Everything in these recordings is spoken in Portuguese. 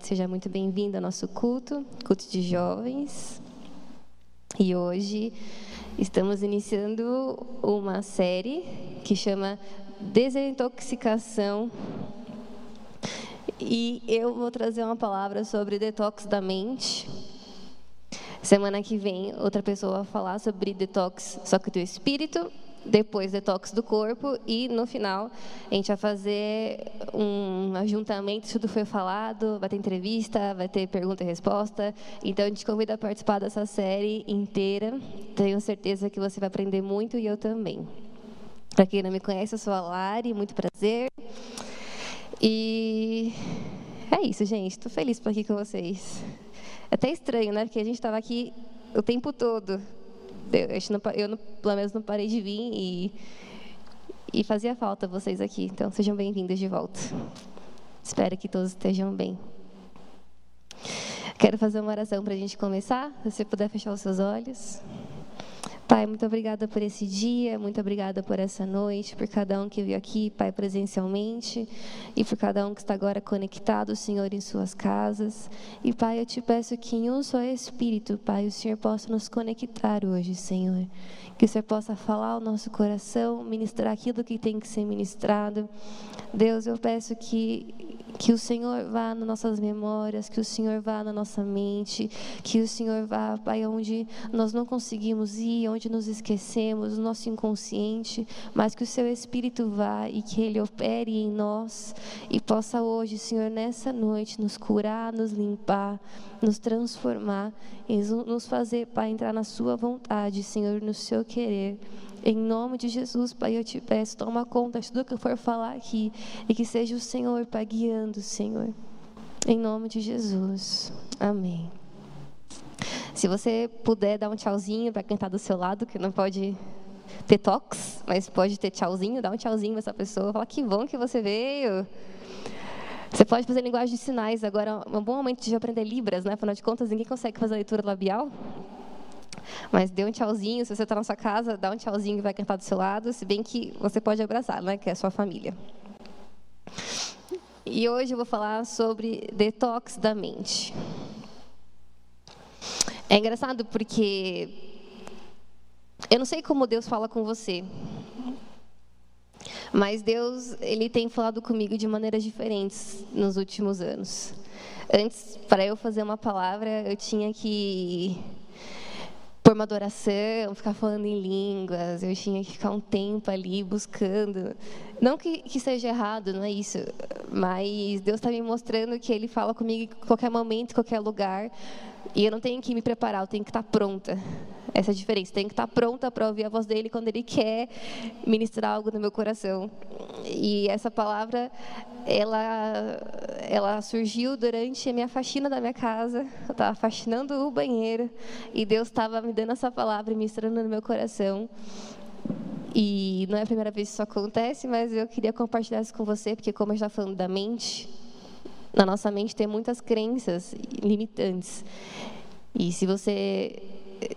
Seja muito bem-vindo ao nosso culto, culto de jovens. E hoje estamos iniciando uma série que chama Desintoxicação. E eu vou trazer uma palavra sobre detox da mente. Semana que vem, outra pessoa vai falar sobre detox só que do espírito depois detox do corpo e no final a gente vai fazer um ajuntamento, tudo foi falado, vai ter entrevista, vai ter pergunta e resposta. Então a gente convida a participar dessa série inteira. Tenho certeza que você vai aprender muito e eu também. Para quem não me conhece, eu sou a Lari, muito prazer. E é isso, gente. Estou feliz por aqui com vocês. É até estranho, né? Porque a gente estava aqui o tempo todo eu, não, eu não, pelo menos não parei de vir e, e fazia falta vocês aqui. Então, sejam bem-vindos de volta. Espero que todos estejam bem. Quero fazer uma oração para a gente começar. Se você puder fechar os seus olhos. Pai, muito obrigada por esse dia, muito obrigada por essa noite, por cada um que veio aqui, Pai, presencialmente, e por cada um que está agora conectado, Senhor, em suas casas. E, Pai, eu te peço que em um só Espírito, Pai, o Senhor possa nos conectar hoje, Senhor. Que o Senhor possa falar ao nosso coração, ministrar aquilo que tem que ser ministrado. Deus, eu peço que que o Senhor vá nas nossas memórias, que o Senhor vá na nossa mente, que o Senhor vá, Pai, onde nós não conseguimos ir, onde nos esquecemos, no nosso inconsciente, mas que o Seu Espírito vá e que Ele opere em nós e possa hoje, Senhor, nessa noite, nos curar, nos limpar, nos transformar, e nos fazer, Pai, entrar na Sua vontade, Senhor, no Seu querer. Em nome de Jesus, Pai, eu te peço, toma conta de tudo que eu for falar aqui e que seja o Senhor, Pai, guiando, Senhor. Em nome de Jesus. Amém. Se você puder dar um tchauzinho para quem está do seu lado, que não pode ter toques, mas pode ter tchauzinho, dá um tchauzinho para essa pessoa, fala que bom que você veio. Você pode fazer linguagem de sinais agora, é um bom momento de aprender Libras, né? Afinal de contas, ninguém consegue fazer leitura labial. Mas dê um tchauzinho, se você está na sua casa, dá um tchauzinho e vai cantar do seu lado, se bem que você pode abraçar, né, que é a sua família. E hoje eu vou falar sobre detox da mente. É engraçado porque eu não sei como Deus fala com você, mas Deus ele tem falado comigo de maneiras diferentes nos últimos anos. Antes, para eu fazer uma palavra, eu tinha que por uma adoração, ficar falando em línguas, eu tinha que ficar um tempo ali buscando. Não que, que seja errado, não é isso, mas Deus está me mostrando que Ele fala comigo em qualquer momento, em qualquer lugar, e eu não tenho que me preparar, eu tenho que estar pronta. Essa é a diferença. Tenho que estar pronta para ouvir a voz dele quando ele quer ministrar algo no meu coração. E essa palavra, ela, ela surgiu durante a minha faxina da minha casa. Eu estava faxinando o banheiro e Deus estava me dando essa palavra, ministrando no meu coração. E não é a primeira vez que isso acontece, mas eu queria compartilhar isso com você, porque como eu já falando da mente, na nossa mente tem muitas crenças limitantes. E se você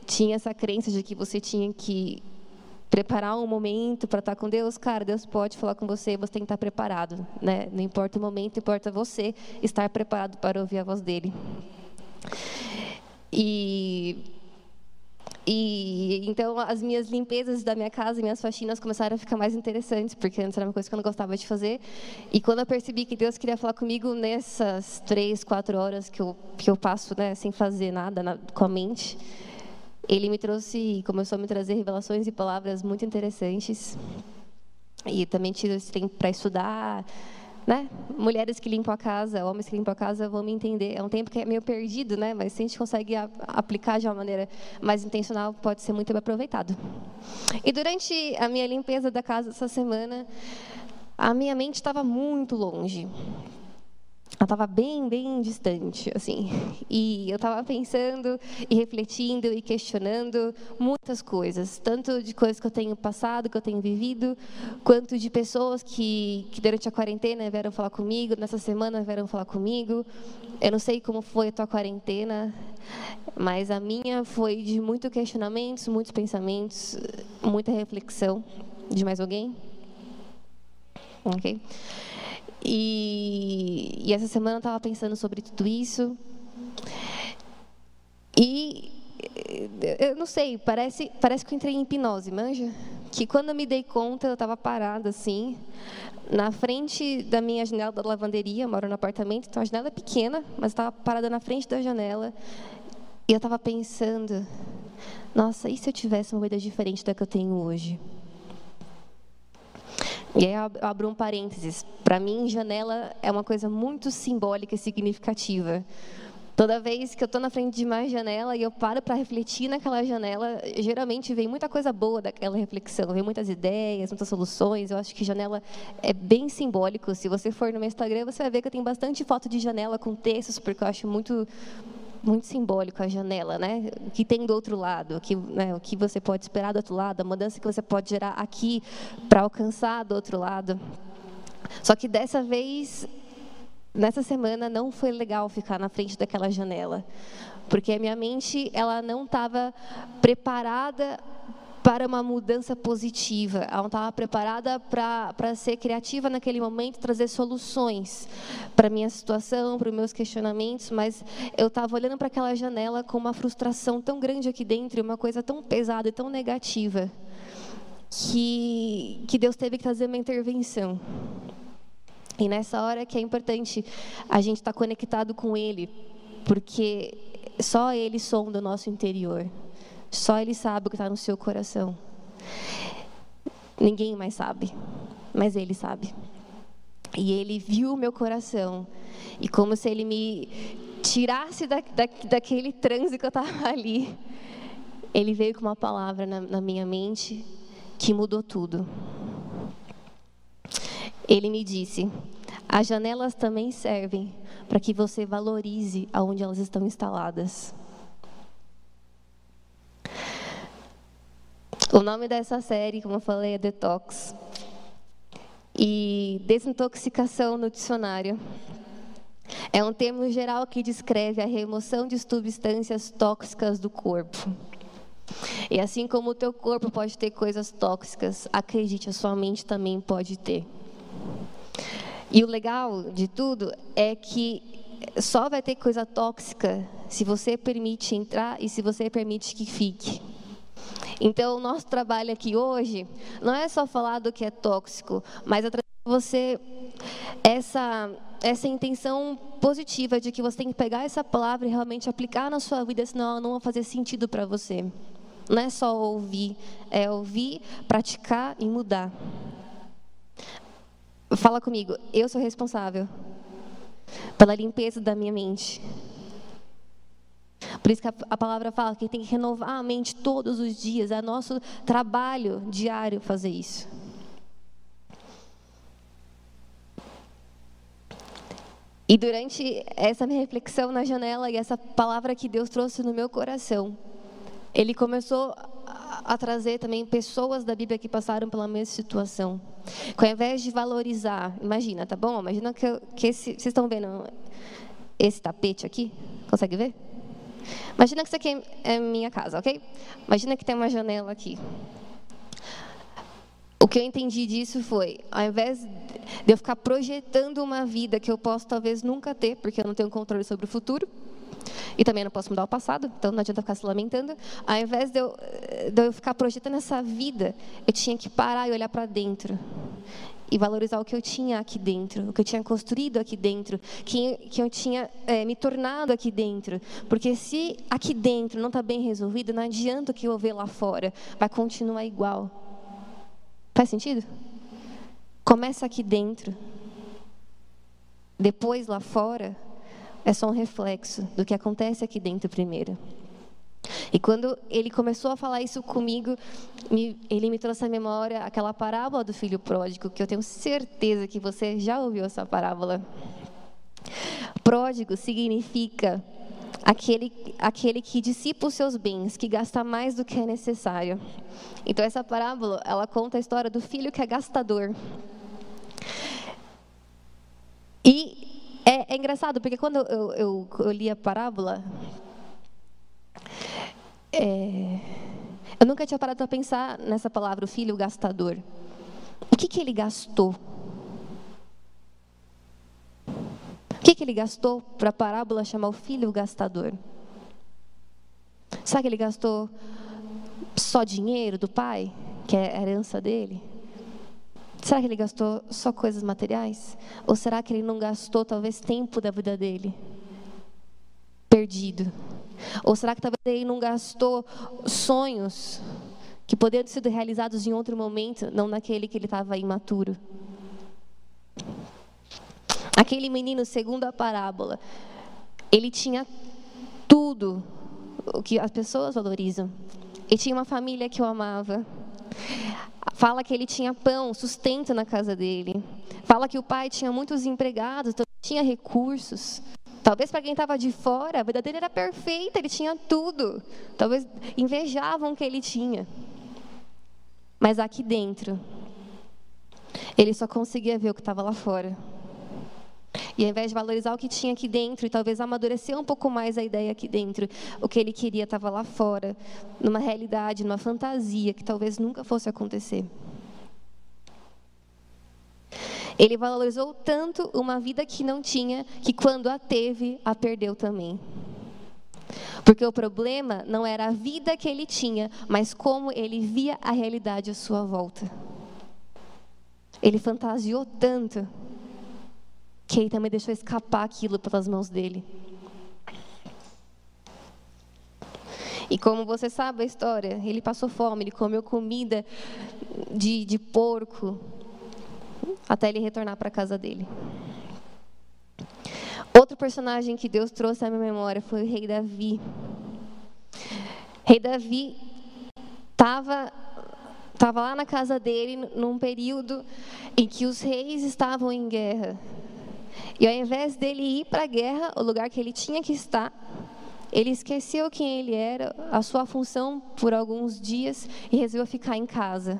tinha essa crença de que você tinha que preparar um momento para estar com Deus, cara, Deus pode falar com você, você tem que estar preparado, né? Não importa o momento, importa você estar preparado para ouvir a voz dele. E e então as minhas limpezas da minha casa, minhas faxinas começaram a ficar mais interessantes, porque antes era uma coisa que eu não gostava de fazer. E quando eu percebi que Deus queria falar comigo nessas três, quatro horas que eu que eu passo, né, sem fazer nada na, com a mente, ele me trouxe, começou a me trazer revelações e palavras muito interessantes. E também tive esse tempo para estudar, né? Mulheres que limpam a casa, homens que limpam a casa vão me entender. É um tempo que é meio perdido, né? Mas se a gente consegue aplicar de uma maneira mais intencional, pode ser muito aproveitado. E durante a minha limpeza da casa essa semana, a minha mente estava muito longe ela estava bem, bem distante, assim. E eu estava pensando e refletindo e questionando muitas coisas, tanto de coisas que eu tenho passado, que eu tenho vivido, quanto de pessoas que, que durante a quarentena vieram falar comigo, nessa semana vieram falar comigo. Eu não sei como foi a tua quarentena, mas a minha foi de muitos questionamentos, muitos pensamentos, muita reflexão. De mais alguém? Ok. E, e essa semana eu estava pensando sobre tudo isso. E eu não sei, parece, parece que eu entrei em hipnose, manja? Que quando eu me dei conta, eu estava parada assim, na frente da minha janela da lavanderia, eu moro no apartamento, então a janela é pequena, mas estava parada na frente da janela. E eu estava pensando, nossa, e se eu tivesse uma vida diferente da que eu tenho hoje? E aí eu abro um parênteses. Para mim, janela é uma coisa muito simbólica e significativa. Toda vez que eu estou na frente de mais janela e eu paro para refletir naquela janela, geralmente vem muita coisa boa daquela reflexão, vem muitas ideias, muitas soluções. Eu acho que janela é bem simbólico. Se você for no meu Instagram, você vai ver que eu tenho bastante foto de janela com textos, porque eu acho muito muito simbólico a janela, né? O que tem do outro lado, o que, né, o que você pode esperar do outro lado, a mudança que você pode gerar aqui para alcançar do outro lado. Só que dessa vez nessa semana não foi legal ficar na frente daquela janela, porque a minha mente ela não estava preparada para uma mudança positiva. Ela não estava preparada para ser criativa naquele momento, trazer soluções para a minha situação, para os meus questionamentos, mas eu estava olhando para aquela janela com uma frustração tão grande aqui dentro, uma coisa tão pesada e tão negativa, que, que Deus teve que trazer uma intervenção. E nessa hora que é importante a gente estar tá conectado com Ele, porque só Ele sonda o nosso interior. Só Ele sabe o que está no seu coração. Ninguém mais sabe, mas Ele sabe. E Ele viu o meu coração. E como se Ele me tirasse da, da, daquele transe que eu estava ali. Ele veio com uma palavra na, na minha mente que mudou tudo. Ele me disse: as janelas também servem para que você valorize aonde elas estão instaladas. O nome dessa série, como eu falei, é Detox. E desintoxicação no dicionário é um termo geral que descreve a remoção de substâncias tóxicas do corpo. E assim como o teu corpo pode ter coisas tóxicas, acredite, a sua mente também pode ter. E o legal de tudo é que só vai ter coisa tóxica se você permite entrar e se você permite que fique. Então, o nosso trabalho aqui hoje não é só falar do que é tóxico, mas é trazer você essa essa intenção positiva de que você tem que pegar essa palavra e realmente aplicar na sua vida, senão ela não vai fazer sentido para você. Não é só ouvir, é ouvir, praticar e mudar. Fala comigo, eu sou responsável pela limpeza da minha mente. Por isso que a, palavra fala que tem que renovar a mente todos os dias. É nosso trabalho diário fazer isso. E durante essa minha reflexão na janela e essa palavra que Deus trouxe no meu coração, Ele começou a trazer também pessoas da Bíblia que passaram pela mesma situação. Que ao invés de valorizar, imagina, tá bom? Imagina que, que esse, vocês estão vendo esse tapete aqui? Consegue ver? Imagina que isso aqui é minha casa, ok? Imagina que tem uma janela aqui. O que eu entendi disso foi, ao invés de eu ficar projetando uma vida que eu posso talvez nunca ter, porque eu não tenho controle sobre o futuro, e também não posso mudar o passado, então não adianta ficar se lamentando. Ao invés de eu, de eu ficar projetando essa vida, eu tinha que parar e olhar para dentro. E valorizar o que eu tinha aqui dentro, o que eu tinha construído aqui dentro, que, que eu tinha é, me tornado aqui dentro. Porque se aqui dentro não está bem resolvido, não adianta o que eu ver lá fora, vai continuar igual. Faz sentido? Começa aqui dentro. Depois lá fora, é só um reflexo do que acontece aqui dentro primeiro. E quando ele começou a falar isso comigo, me, ele me trouxe à memória aquela parábola do filho pródigo, que eu tenho certeza que você já ouviu essa parábola. Pródigo significa aquele, aquele que dissipa os seus bens, que gasta mais do que é necessário. Então essa parábola, ela conta a história do filho que é gastador. E é, é engraçado, porque quando eu, eu, eu li a parábola, é, eu nunca tinha parado para pensar nessa palavra, o filho gastador. O que, que ele gastou? que, que ele gastou para a parábola chamar o filho gastador? Será que ele gastou só dinheiro do pai, que é a herança dele? Será que ele gastou só coisas materiais? Ou será que ele não gastou talvez tempo da vida dele? Perdido. Ou será que talvez ele não gastou sonhos que poderiam ter sido realizados em outro momento, não naquele que ele estava imaturo? Aquele menino, segundo a parábola, ele tinha tudo o que as pessoas valorizam. Ele tinha uma família que o amava. Fala que ele tinha pão, sustento na casa dele. Fala que o pai tinha muitos empregados, então tinha recursos. Talvez para quem estava de fora, a vida dele era perfeita, ele tinha tudo. Talvez invejavam o que ele tinha. Mas aqui dentro, ele só conseguia ver o que estava lá fora. E ao invés de valorizar o que tinha aqui dentro e talvez amadurecer um pouco mais a ideia aqui dentro, o que ele queria estava lá fora, numa realidade, numa fantasia que talvez nunca fosse acontecer. Ele valorizou tanto uma vida que não tinha, que quando a teve, a perdeu também. Porque o problema não era a vida que ele tinha, mas como ele via a realidade à sua volta. Ele fantasiou tanto que ele também deixou escapar aquilo pelas mãos dele. E como você sabe a história, ele passou fome, ele comeu comida de, de porco, até ele retornar para a casa dele. Outro personagem que Deus trouxe à minha memória foi o rei Davi. Rei Davi estava tava lá na casa dele num período em que os reis estavam em guerra. E ao invés dele ir para a guerra, o lugar que ele tinha que estar, ele esqueceu quem ele era, a sua função por alguns dias e resolveu ficar em casa.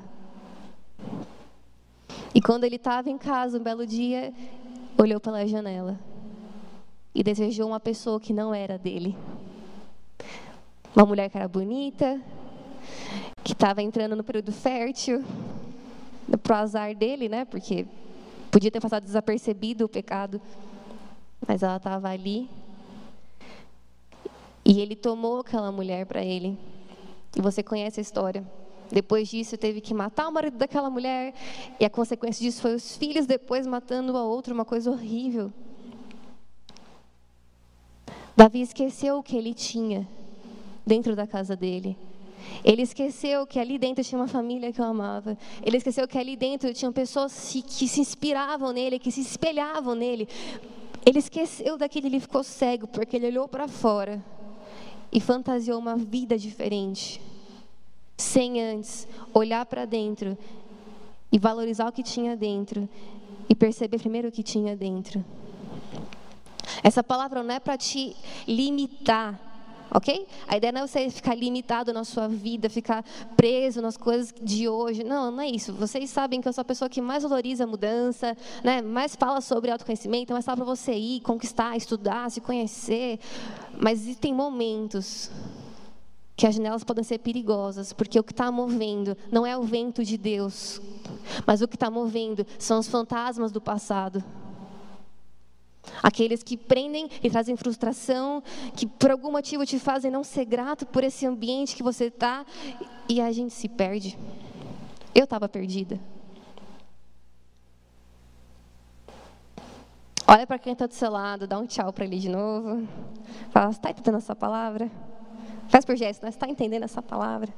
E quando ele estava em casa, um belo dia, olhou pela janela e desejou uma pessoa que não era dele. Uma mulher que era bonita, que estava entrando no período fértil, pro azar dele, né? Porque Podia ter passado desapercebido o pecado, mas ela estava ali. E ele tomou aquela mulher para ele. E você conhece a história. Depois disso, teve que matar o marido daquela mulher. E a consequência disso foi os filhos depois matando a outra, uma coisa horrível. Davi esqueceu o que ele tinha dentro da casa dele. Ele esqueceu que ali dentro tinha uma família que o amava. Ele esqueceu que ali dentro tinham pessoas que se inspiravam nele, que se espelhavam nele. Ele esqueceu daquilo, ele ficou cego, porque ele olhou para fora e fantasiou uma vida diferente, sem antes olhar para dentro e valorizar o que tinha dentro e perceber primeiro o que tinha dentro. Essa palavra não é para te limitar ok? A ideia não é você ficar limitado na sua vida, ficar preso nas coisas de hoje. Não, não é isso. Vocês sabem que eu sou a pessoa que mais valoriza a mudança, né? mais fala sobre autoconhecimento, mais fala para você ir, conquistar, estudar, se conhecer. Mas existem momentos que as janelas podem ser perigosas, porque o que está movendo não é o vento de Deus, mas o que está movendo são os fantasmas do passado. Aqueles que prendem e trazem frustração, que por algum motivo te fazem não ser grato por esse ambiente que você está, e a gente se perde. Eu estava perdida. Olha para quem está do seu lado, dá um tchau para ele de novo. Fala, está entendendo essa palavra? Faz por gesto, né? está entendendo essa palavra?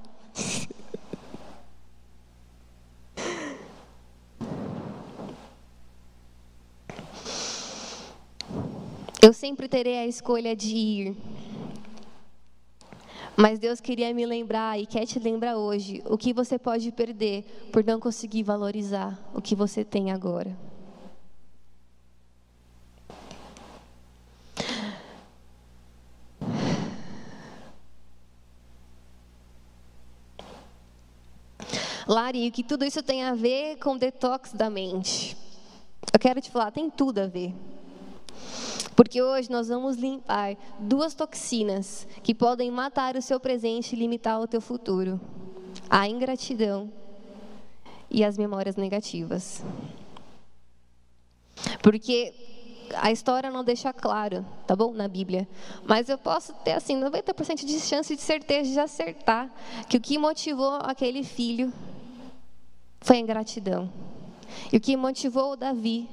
Eu sempre terei a escolha de ir. Mas Deus queria me lembrar e quer te lembrar hoje o que você pode perder por não conseguir valorizar o que você tem agora. Lari, o que tudo isso tem a ver com detox da mente? Eu quero te falar, tem tudo a ver. Porque hoje nós vamos limpar duas toxinas que podem matar o seu presente e limitar o teu futuro: a ingratidão e as memórias negativas. Porque a história não deixa claro, tá bom? Na Bíblia. Mas eu posso ter, assim, 90% de chance de certeza de acertar que o que motivou aquele filho foi a ingratidão. E o que motivou o Davi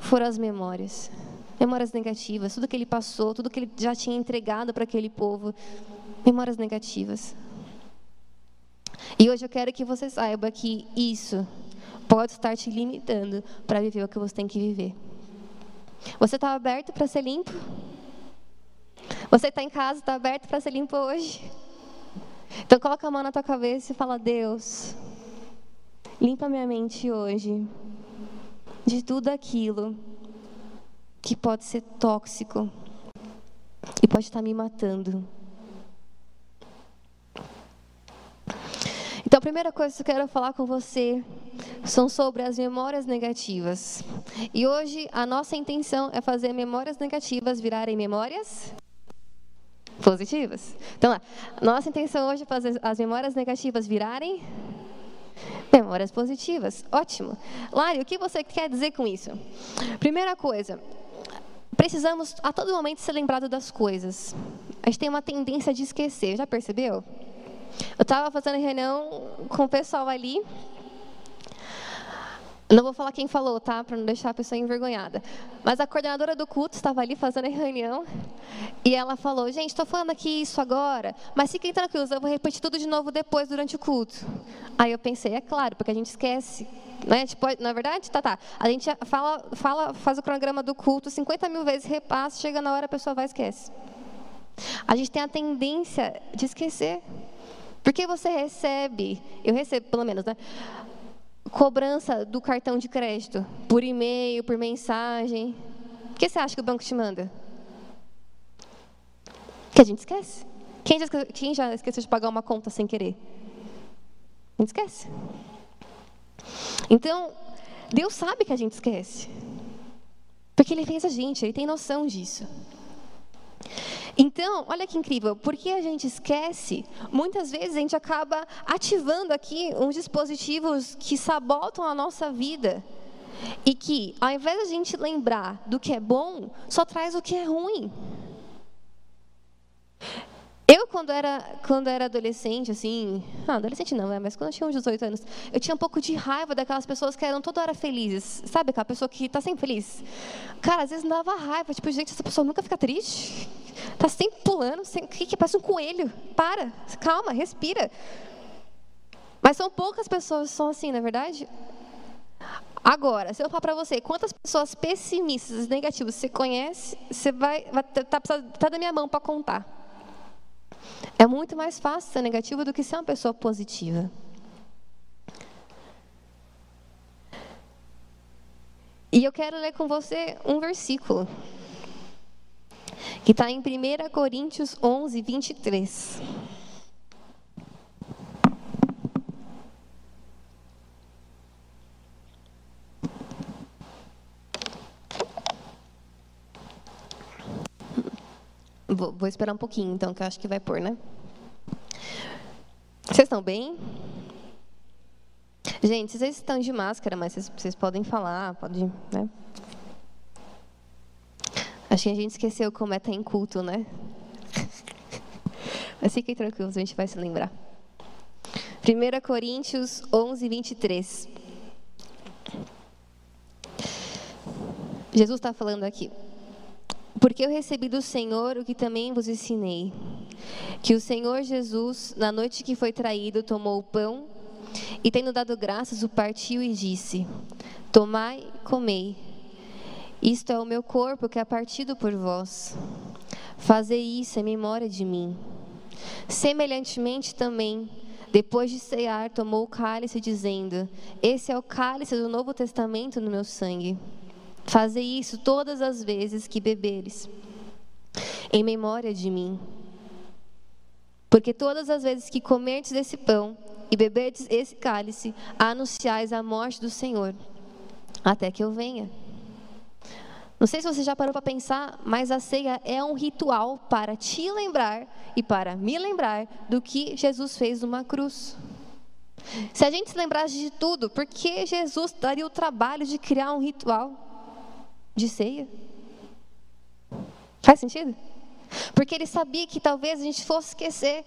foram as memórias. Memórias negativas, tudo que ele passou, tudo que ele já tinha entregado para aquele povo. Memórias negativas. E hoje eu quero que você saiba que isso pode estar te limitando para viver o que você tem que viver. Você está aberto para ser limpo? Você está em casa, está aberto para ser limpo hoje? Então coloca a mão na tua cabeça e fala: Deus, limpa minha mente hoje de tudo aquilo que pode ser tóxico e pode estar me matando. Então, a primeira coisa que eu quero falar com você são sobre as memórias negativas. E hoje a nossa intenção é fazer memórias negativas virarem memórias positivas. Então, nossa intenção hoje é fazer as memórias negativas virarem memórias positivas. Ótimo. Lari, o que você quer dizer com isso? Primeira coisa, precisamos a todo momento ser lembrado das coisas. A gente tem uma tendência de esquecer, já percebeu? Eu estava fazendo reunião com o pessoal ali. Não vou falar quem falou, tá? Para não deixar a pessoa envergonhada. Mas a coordenadora do culto estava ali fazendo a reunião. E ela falou: Gente, estou falando aqui isso agora, mas fiquem tranquilos, eu vou repetir tudo de novo depois, durante o culto. Aí eu pensei: É claro, porque a gente esquece. Né? Tipo, na verdade, tá, tá. A gente fala, fala, faz o cronograma do culto 50 mil vezes, repassa, chega na hora, a pessoa vai e esquece. A gente tem a tendência de esquecer. Porque você recebe, eu recebo pelo menos, né? Cobrança do cartão de crédito por e-mail, por mensagem. O que você acha que o banco te manda? Que a gente esquece. Quem já, quem já esqueceu de pagar uma conta sem querer? A gente esquece. Então, Deus sabe que a gente esquece. Porque Ele fez a gente, Ele tem noção disso. Então, olha que incrível, porque a gente esquece, muitas vezes a gente acaba ativando aqui uns dispositivos que sabotam a nossa vida. E que, ao invés de a gente lembrar do que é bom, só traz o que é ruim. Eu, quando era, quando era adolescente, assim, ah, adolescente não, é, mas quando eu tinha uns 18 anos, eu tinha um pouco de raiva daquelas pessoas que eram toda hora felizes. Sabe aquela pessoa que está sempre feliz? Cara, às vezes me dava raiva, tipo, gente, essa pessoa nunca fica triste. Está sempre pulando, sem, que, que parece um coelho. Para, calma, respira. Mas são poucas pessoas que são assim, não é verdade? Agora, se eu falar para você, quantas pessoas pessimistas, negativas você conhece, você vai, vai tá, tá, tá da minha mão para contar. É muito mais fácil ser negativo do que ser uma pessoa positiva. E eu quero ler com você um versículo que está em 1 Coríntios 11, 23. Vou, vou, esperar um pouquinho, então, que eu acho que vai pôr, né? Vocês estão bem? Gente, vocês estão de máscara, mas vocês, vocês podem falar, podem, né? Acho que a gente esqueceu como é estar em culto, né? Mas fiquem tranquilos, a gente vai se lembrar. 1 Coríntios 11, 23. Jesus está falando aqui. Porque eu recebi do Senhor o que também vos ensinei: que o Senhor Jesus, na noite que foi traído, tomou o pão e, tendo dado graças, o partiu e disse: Tomai, comei. Isto é o meu corpo que é partido por vós. Fazei isso em memória de mim. Semelhantemente também, depois de cear, tomou o cálice, dizendo: Esse é o cálice do Novo Testamento no meu sangue. Fazei isso todas as vezes que beberes, em memória de mim. Porque todas as vezes que comerdes esse pão e beberdes esse cálice, anunciais a morte do Senhor, até que eu venha. Não sei se você já parou para pensar, mas a ceia é um ritual para te lembrar e para me lembrar do que Jesus fez numa cruz. Se a gente se lembrasse de tudo, por que Jesus daria o trabalho de criar um ritual? de ceia. Faz sentido? Porque ele sabia que talvez a gente fosse esquecer.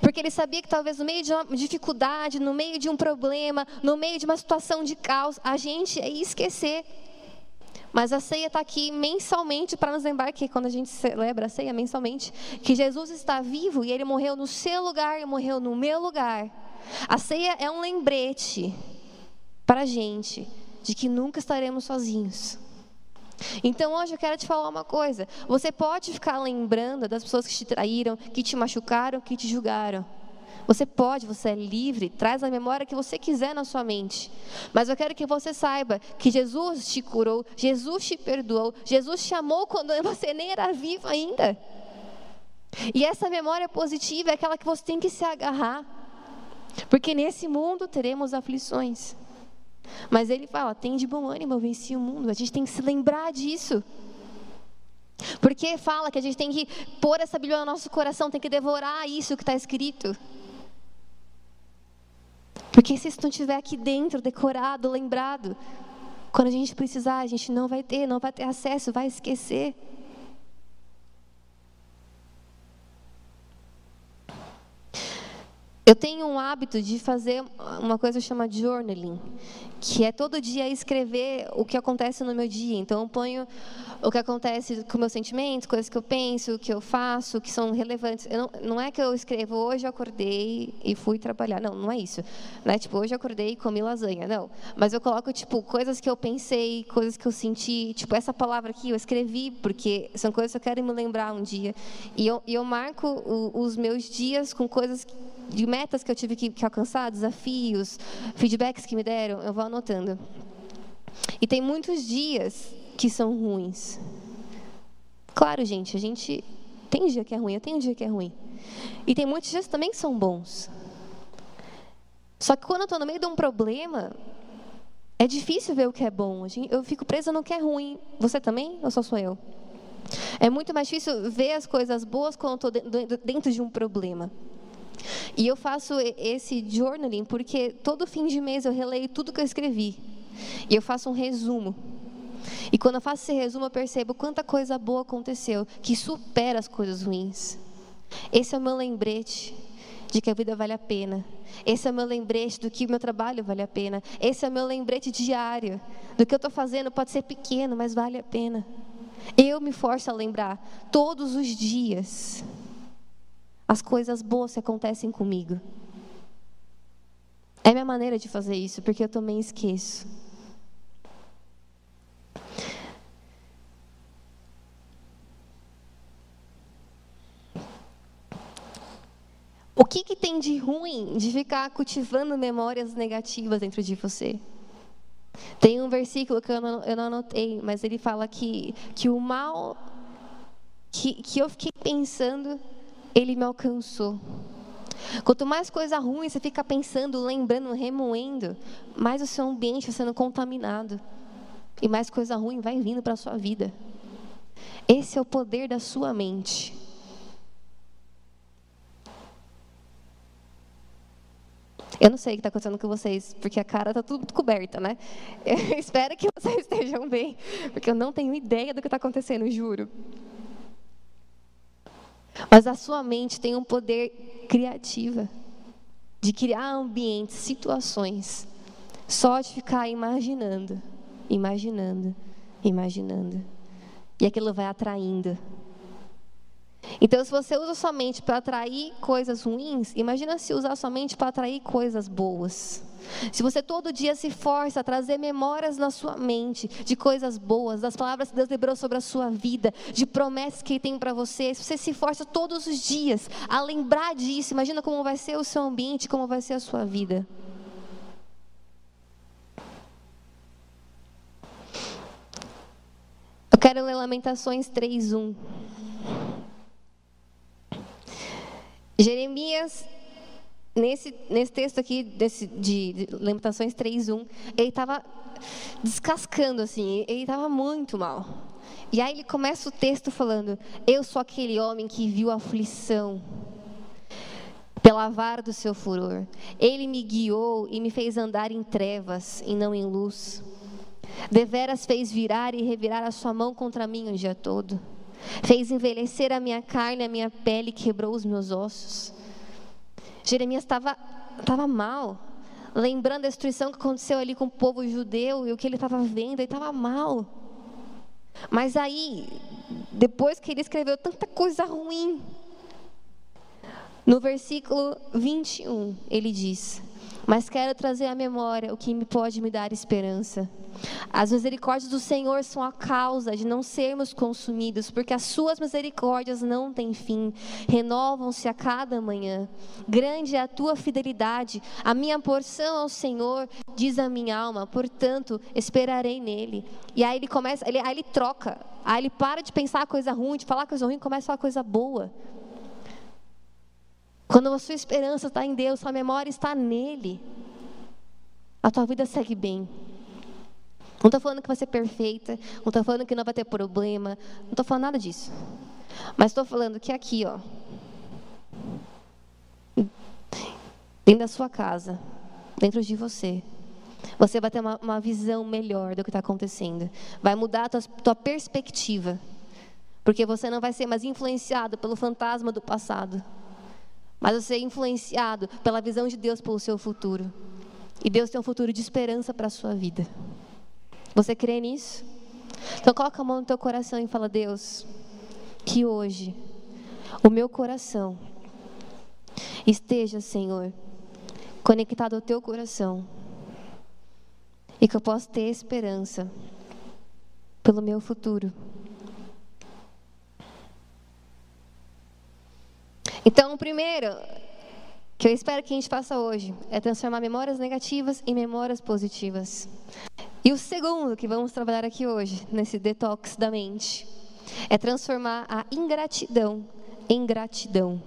Porque ele sabia que talvez no meio de uma dificuldade, no meio de um problema, no meio de uma situação de caos, a gente ia esquecer. Mas a ceia está aqui mensalmente para nos lembrar que quando a gente celebra a ceia mensalmente, que Jesus está vivo e ele morreu no seu lugar e morreu no meu lugar. A ceia é um lembrete para a gente de que nunca estaremos sozinhos. Então hoje eu quero te falar uma coisa. Você pode ficar lembrando das pessoas que te traíram, que te machucaram, que te julgaram. Você pode, você é livre, traz a memória que você quiser na sua mente. Mas eu quero que você saiba que Jesus te curou, Jesus te perdoou, Jesus te amou quando você nem era vivo ainda. E essa memória positiva é aquela que você tem que se agarrar. Porque nesse mundo teremos aflições. Mas ele fala: tem de bom ânimo, eu venci o mundo. A gente tem que se lembrar disso. Porque fala que a gente tem que pôr essa Bíblia no nosso coração, tem que devorar isso que está escrito. Porque se isso não estiver aqui dentro, decorado, lembrado, quando a gente precisar, a gente não vai ter, não vai ter acesso, vai esquecer. Eu tenho um hábito de fazer uma coisa chamada journaling, que é todo dia escrever o que acontece no meu dia. Então, eu ponho o que acontece com meus sentimentos, coisas que eu penso, que eu faço, que são relevantes. Não, não, é que eu escrevo hoje eu acordei e fui trabalhar. Não, não é isso. Não é tipo hoje eu acordei e comi lasanha. Não. Mas eu coloco tipo coisas que eu pensei, coisas que eu senti. Tipo essa palavra aqui eu escrevi porque são coisas que eu quero me lembrar um dia. E eu, eu marco o, os meus dias com coisas de metas que eu tive que, que alcançar, desafios, feedbacks que me deram, eu vou anotando. E tem muitos dias que são ruins. Claro, gente, a gente tem dia que é ruim, eu tenho um dia que é ruim. E tem muitos dias também que são bons. Só que quando eu estou no meio de um problema, é difícil ver o que é bom. Eu fico presa no que é ruim. Você também ou só sou eu? É muito mais difícil ver as coisas boas quando estou dentro de um problema. E eu faço esse journaling porque todo fim de mês eu releio tudo que eu escrevi. E eu faço um resumo. E quando eu faço esse resumo, eu percebo quanta coisa boa aconteceu, que supera as coisas ruins. Esse é o meu lembrete de que a vida vale a pena. Esse é o meu lembrete do que o meu trabalho vale a pena. Esse é o meu lembrete diário do que eu estou fazendo. Pode ser pequeno, mas vale a pena. Eu me forço a lembrar todos os dias as coisas boas que acontecem comigo. É minha maneira de fazer isso, porque eu também esqueço. O que, que tem de ruim de ficar cultivando memórias negativas dentro de você? Tem um versículo que eu não, eu não anotei, mas ele fala que, que o mal que, que eu fiquei pensando ele me alcançou. Quanto mais coisa ruim você fica pensando, lembrando, remoendo, mais o seu ambiente está sendo contaminado. E mais coisa ruim vai vindo para a sua vida. Esse é o poder da sua mente. Eu não sei o que está acontecendo com vocês, porque a cara está tudo coberta, né? Eu espero que vocês estejam bem, porque eu não tenho ideia do que está acontecendo, juro. Mas a sua mente tem um poder criativo de criar ambientes, situações, só de ficar imaginando, imaginando, imaginando. E aquilo vai atraindo. Então, se você usa sua mente para atrair coisas ruins, imagina se usar sua mente para atrair coisas boas. Se você todo dia se força a trazer memórias na sua mente de coisas boas, das palavras que Deus liberou sobre a sua vida, de promessas que Ele tem para você, se você se força todos os dias a lembrar disso, imagina como vai ser o seu ambiente, como vai ser a sua vida. Eu quero ler Lamentações 3:1. Jeremias nesse, nesse texto aqui desse, de, Lamentações 3.1, ele estava descascando assim, ele estava muito mal. E aí ele começa o texto falando: Eu sou aquele homem que viu a aflição pela vara do seu furor. Ele me guiou e me fez andar em trevas e não em luz. Deveras fez virar e revirar a sua mão contra mim o dia todo. fez envelhecer a minha carne, a minha pele, quebrou os meus ossos. Jeremias estava estava mal, lembrando a destruição que aconteceu ali com o povo judeu e o que ele estava vendo, ele estava mal. Mas aí, depois que ele escreveu tanta coisa ruim, no versículo 21, ele diz: Mas quero trazer à memória o que me pode me dar esperança. As misericórdias do Senhor são a causa de não sermos consumidos, porque as suas misericórdias não têm fim, renovam-se a cada manhã. Grande é a tua fidelidade, a minha porção ao Senhor, diz a minha alma, portanto, esperarei nele. E aí ele começa, ele, aí ele troca, aí ele para de pensar coisa ruim, de falar coisa ruim, começa a falar coisa boa. Quando a sua esperança está em Deus, sua memória está nele, a tua vida segue bem. Não estou falando que vai ser perfeita, não estou falando que não vai ter problema, não estou falando nada disso. Mas estou falando que aqui, ó, dentro da sua casa, dentro de você, você vai ter uma, uma visão melhor do que está acontecendo. Vai mudar a tua, tua perspectiva. Porque você não vai ser mais influenciado pelo fantasma do passado mas você é influenciado pela visão de Deus pelo seu futuro. E Deus tem um futuro de esperança para a sua vida. Você crê nisso? Então coloca a mão no teu coração e fala: Deus, que hoje o meu coração esteja, Senhor, conectado ao teu coração. E que eu possa ter esperança pelo meu futuro. Então, o primeiro que eu espero que a gente faça hoje é transformar memórias negativas em memórias positivas. E o segundo que vamos trabalhar aqui hoje, nesse detox da mente, é transformar a ingratidão em gratidão.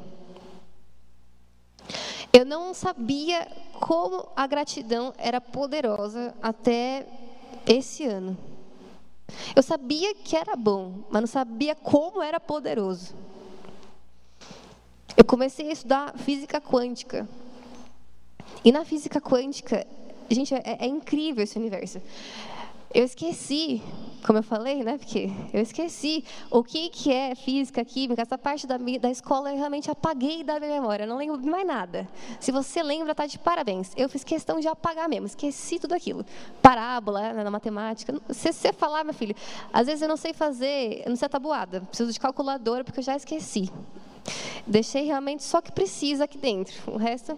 Eu não sabia como a gratidão era poderosa até esse ano. Eu sabia que era bom, mas não sabia como era poderoso. Eu comecei a estudar física quântica. E na física quântica, gente, é, é incrível esse universo. Eu esqueci, como eu falei, né? Porque eu esqueci o que, que é física, química, essa parte da, da escola eu realmente apaguei da minha memória, não lembro mais nada. Se você lembra, tá de parabéns. Eu fiz questão de apagar mesmo, esqueci tudo aquilo. Parábola, né, na matemática. Se você falar, meu filho, às vezes eu não sei fazer, eu não sei a tabuada, preciso de calculadora porque eu já esqueci. Deixei realmente só que precisa aqui dentro. O resto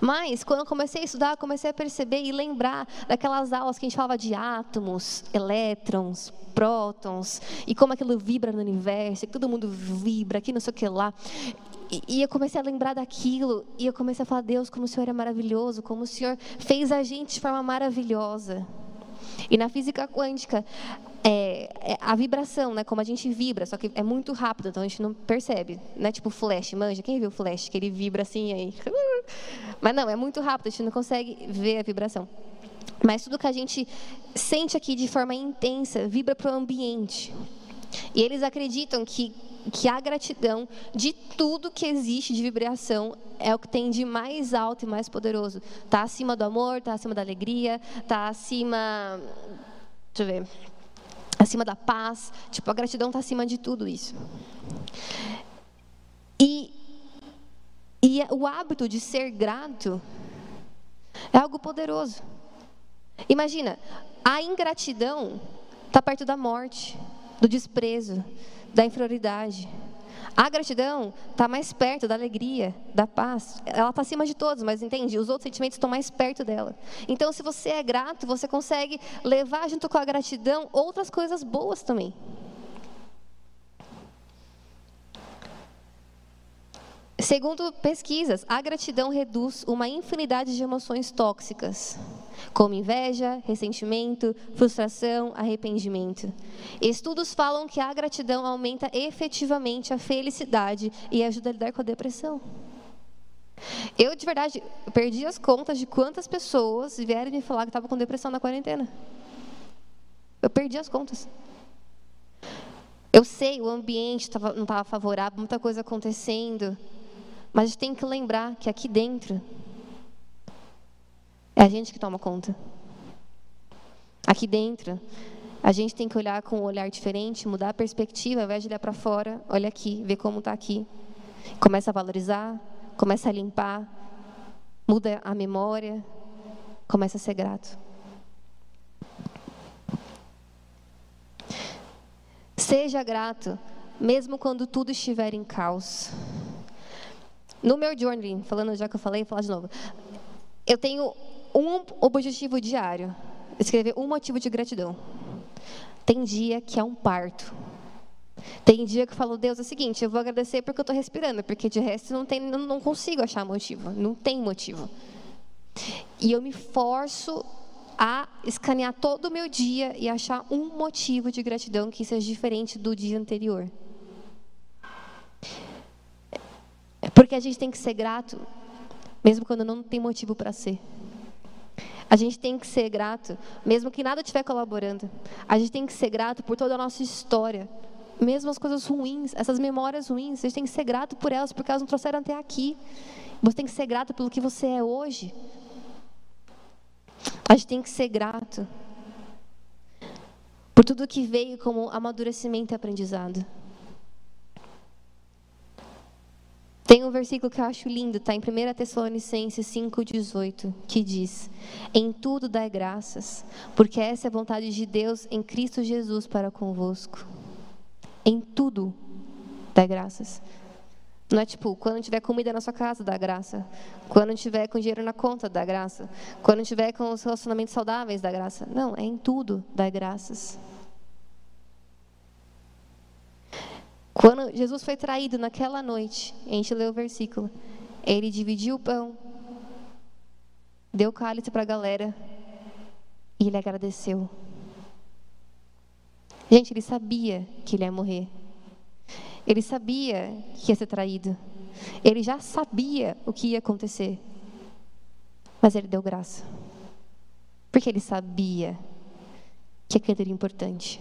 mas, quando eu comecei a estudar, comecei a perceber e lembrar daquelas aulas que a gente falava de átomos, elétrons, prótons, e como aquilo vibra no universo, que todo mundo vibra, que não sei o que lá. E, e, eu comecei a lembrar daquilo, e eu comecei a falar, Deus, como o Senhor é maravilhoso, como o Senhor fez a gente de forma maravilhosa. E na física quântica, é, é, a vibração, né? Como a gente vibra, só que é muito rápido, então a gente não percebe, né? Tipo flash, manja. Quem viu o flash? Que ele vibra assim aí. Mas não, é muito rápido, a gente não consegue ver a vibração. Mas tudo que a gente sente aqui de forma intensa vibra para o ambiente. E eles acreditam que que a gratidão de tudo que existe de vibração é o que tem de mais alto e mais poderoso. Está acima do amor, está acima da alegria, está acima. Deixa eu ver acima da paz. Tipo, a gratidão está acima de tudo isso. E, e o hábito de ser grato é algo poderoso. Imagina, a ingratidão está perto da morte, do desprezo, da inferioridade. A gratidão está mais perto da alegria, da paz. Ela está acima de todos, mas entende? Os outros sentimentos estão mais perto dela. Então, se você é grato, você consegue levar junto com a gratidão outras coisas boas também. Segundo pesquisas, a gratidão reduz uma infinidade de emoções tóxicas como inveja, ressentimento, frustração, arrependimento. Estudos falam que a gratidão aumenta efetivamente a felicidade e ajuda a lidar com a depressão. Eu, de verdade, perdi as contas de quantas pessoas vieram me falar que estavam com depressão na quarentena. Eu perdi as contas. Eu sei, o ambiente tava, não estava favorável, muita coisa acontecendo. Mas a gente tem que lembrar que aqui dentro é a gente que toma conta. Aqui dentro A gente tem que olhar com um olhar diferente, mudar a perspectiva, ao invés de olhar para fora, olha aqui, ver como está aqui. Começa a valorizar, começa a limpar, muda a memória, começa a ser grato. Seja grato, mesmo quando tudo estiver em caos. No meu journaling, falando já que eu falei, vou falar de novo. Eu tenho um objetivo diário: escrever um motivo de gratidão. Tem dia que é um parto. Tem dia que eu falo, Deus, é o seguinte, eu vou agradecer porque eu estou respirando, porque de resto não, tem, não, não consigo achar motivo, não tem motivo. E eu me forço a escanear todo o meu dia e achar um motivo de gratidão que seja diferente do dia anterior. Porque a gente tem que ser grato, mesmo quando não tem motivo para ser. A gente tem que ser grato, mesmo que nada estiver colaborando. A gente tem que ser grato por toda a nossa história. Mesmo as coisas ruins, essas memórias ruins, a gente tem que ser grato por elas, porque elas nos trouxeram até aqui. Você tem que ser grato pelo que você é hoje. A gente tem que ser grato por tudo que veio como amadurecimento e aprendizado. Tem um versículo que eu acho lindo, está em 1 Tessalonicenses 5,18, que diz: Em tudo dai graças, porque essa é a vontade de Deus em Cristo Jesus para convosco. Em tudo dai graças. Não é tipo, quando tiver comida na sua casa, dá graça. Quando tiver com dinheiro na conta, dá graça. Quando tiver com os relacionamentos saudáveis, dá graça. Não, é em tudo, dá graças. Quando Jesus foi traído naquela noite, a gente leu o versículo, ele dividiu o pão, deu cálice para a galera e ele agradeceu. Gente, ele sabia que ele ia morrer. Ele sabia que ia ser traído. Ele já sabia o que ia acontecer. Mas ele deu graça. Porque ele sabia que aquilo era importante.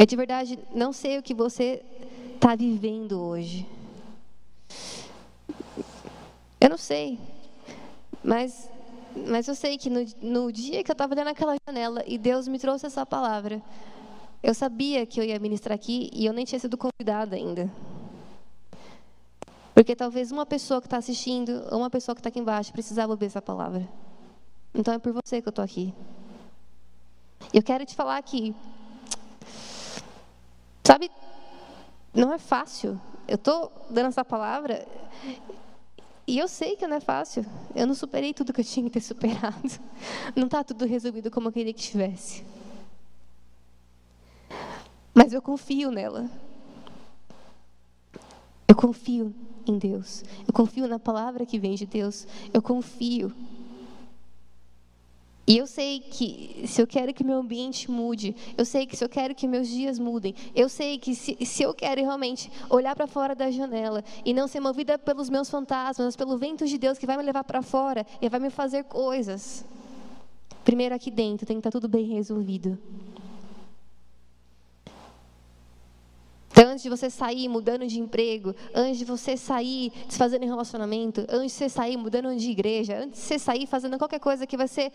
Eu de verdade não sei o que você está vivendo hoje. Eu não sei. Mas, mas eu sei que no, no dia que eu estava olhando aquela janela e Deus me trouxe essa palavra, eu sabia que eu ia ministrar aqui e eu nem tinha sido convidada ainda. Porque talvez uma pessoa que está assistindo, ou uma pessoa que está aqui embaixo, precisava ouvir essa palavra. Então é por você que eu estou aqui. Eu quero te falar que Sabe, não é fácil. Eu estou dando essa palavra e eu sei que não é fácil. Eu não superei tudo que eu tinha que ter superado. Não está tudo resolvido como eu queria que estivesse. Mas eu confio nela. Eu confio em Deus. Eu confio na palavra que vem de Deus. Eu confio e eu sei que se eu quero que meu ambiente mude, eu sei que se eu quero que meus dias mudem, eu sei que se, se eu quero realmente olhar para fora da janela e não ser movida pelos meus fantasmas, mas pelo vento de Deus que vai me levar para fora e vai me fazer coisas. Primeiro aqui dentro tem que estar tá tudo bem resolvido. Então, antes de você sair mudando de emprego, antes de você sair desfazendo relacionamento, antes de você sair mudando de igreja, antes de você sair fazendo qualquer coisa que vai ser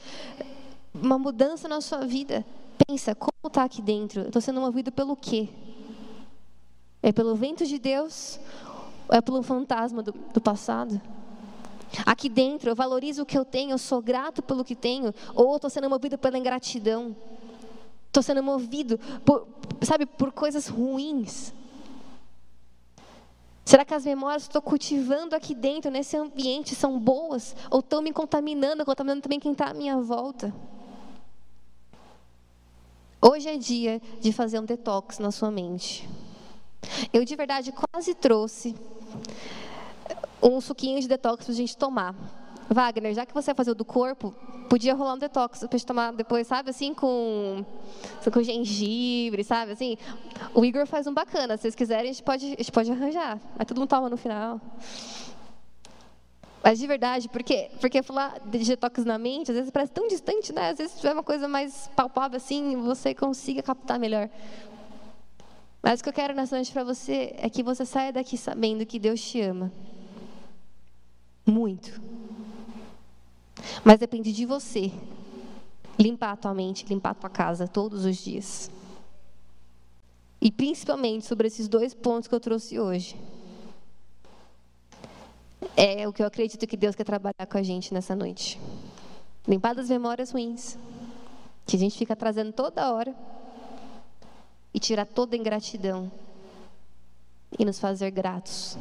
uma mudança na sua vida, pensa, como está aqui dentro? Estou sendo movido pelo quê? É pelo vento de Deus ou é pelo fantasma do, do passado? Aqui dentro, eu valorizo o que eu tenho, eu sou grato pelo que tenho, ou estou sendo movido pela ingratidão? Estou sendo movido por, sabe, por coisas ruins. Será que as memórias que estou cultivando aqui dentro, nesse ambiente, são boas? Ou estão me contaminando, contaminando também quem está à minha volta? Hoje é dia de fazer um detox na sua mente. Eu, de verdade, quase trouxe um suquinho de detox para a gente tomar. Wagner, já que você vai fazer o do corpo, podia rolar um detox para gente tomar depois, sabe? Assim, com, com gengibre, sabe? Assim, o Igor faz um bacana. Se vocês quiserem, a gente pode, a gente pode arranjar. Aí todo mundo toma no final. Mas de verdade, porque, porque falar de detox na mente, às vezes parece tão distante, né? Às vezes tiver uma coisa mais palpável assim, você consiga captar melhor. Mas o que eu quero nessa noite para você é que você saia daqui sabendo que Deus te ama. Muito. Mas depende de você limpar a tua mente, limpar a tua casa todos os dias. E principalmente sobre esses dois pontos que eu trouxe hoje. É o que eu acredito que Deus quer trabalhar com a gente nessa noite. Limpar das memórias ruins, que a gente fica trazendo toda hora, e tirar toda ingratidão e nos fazer gratos.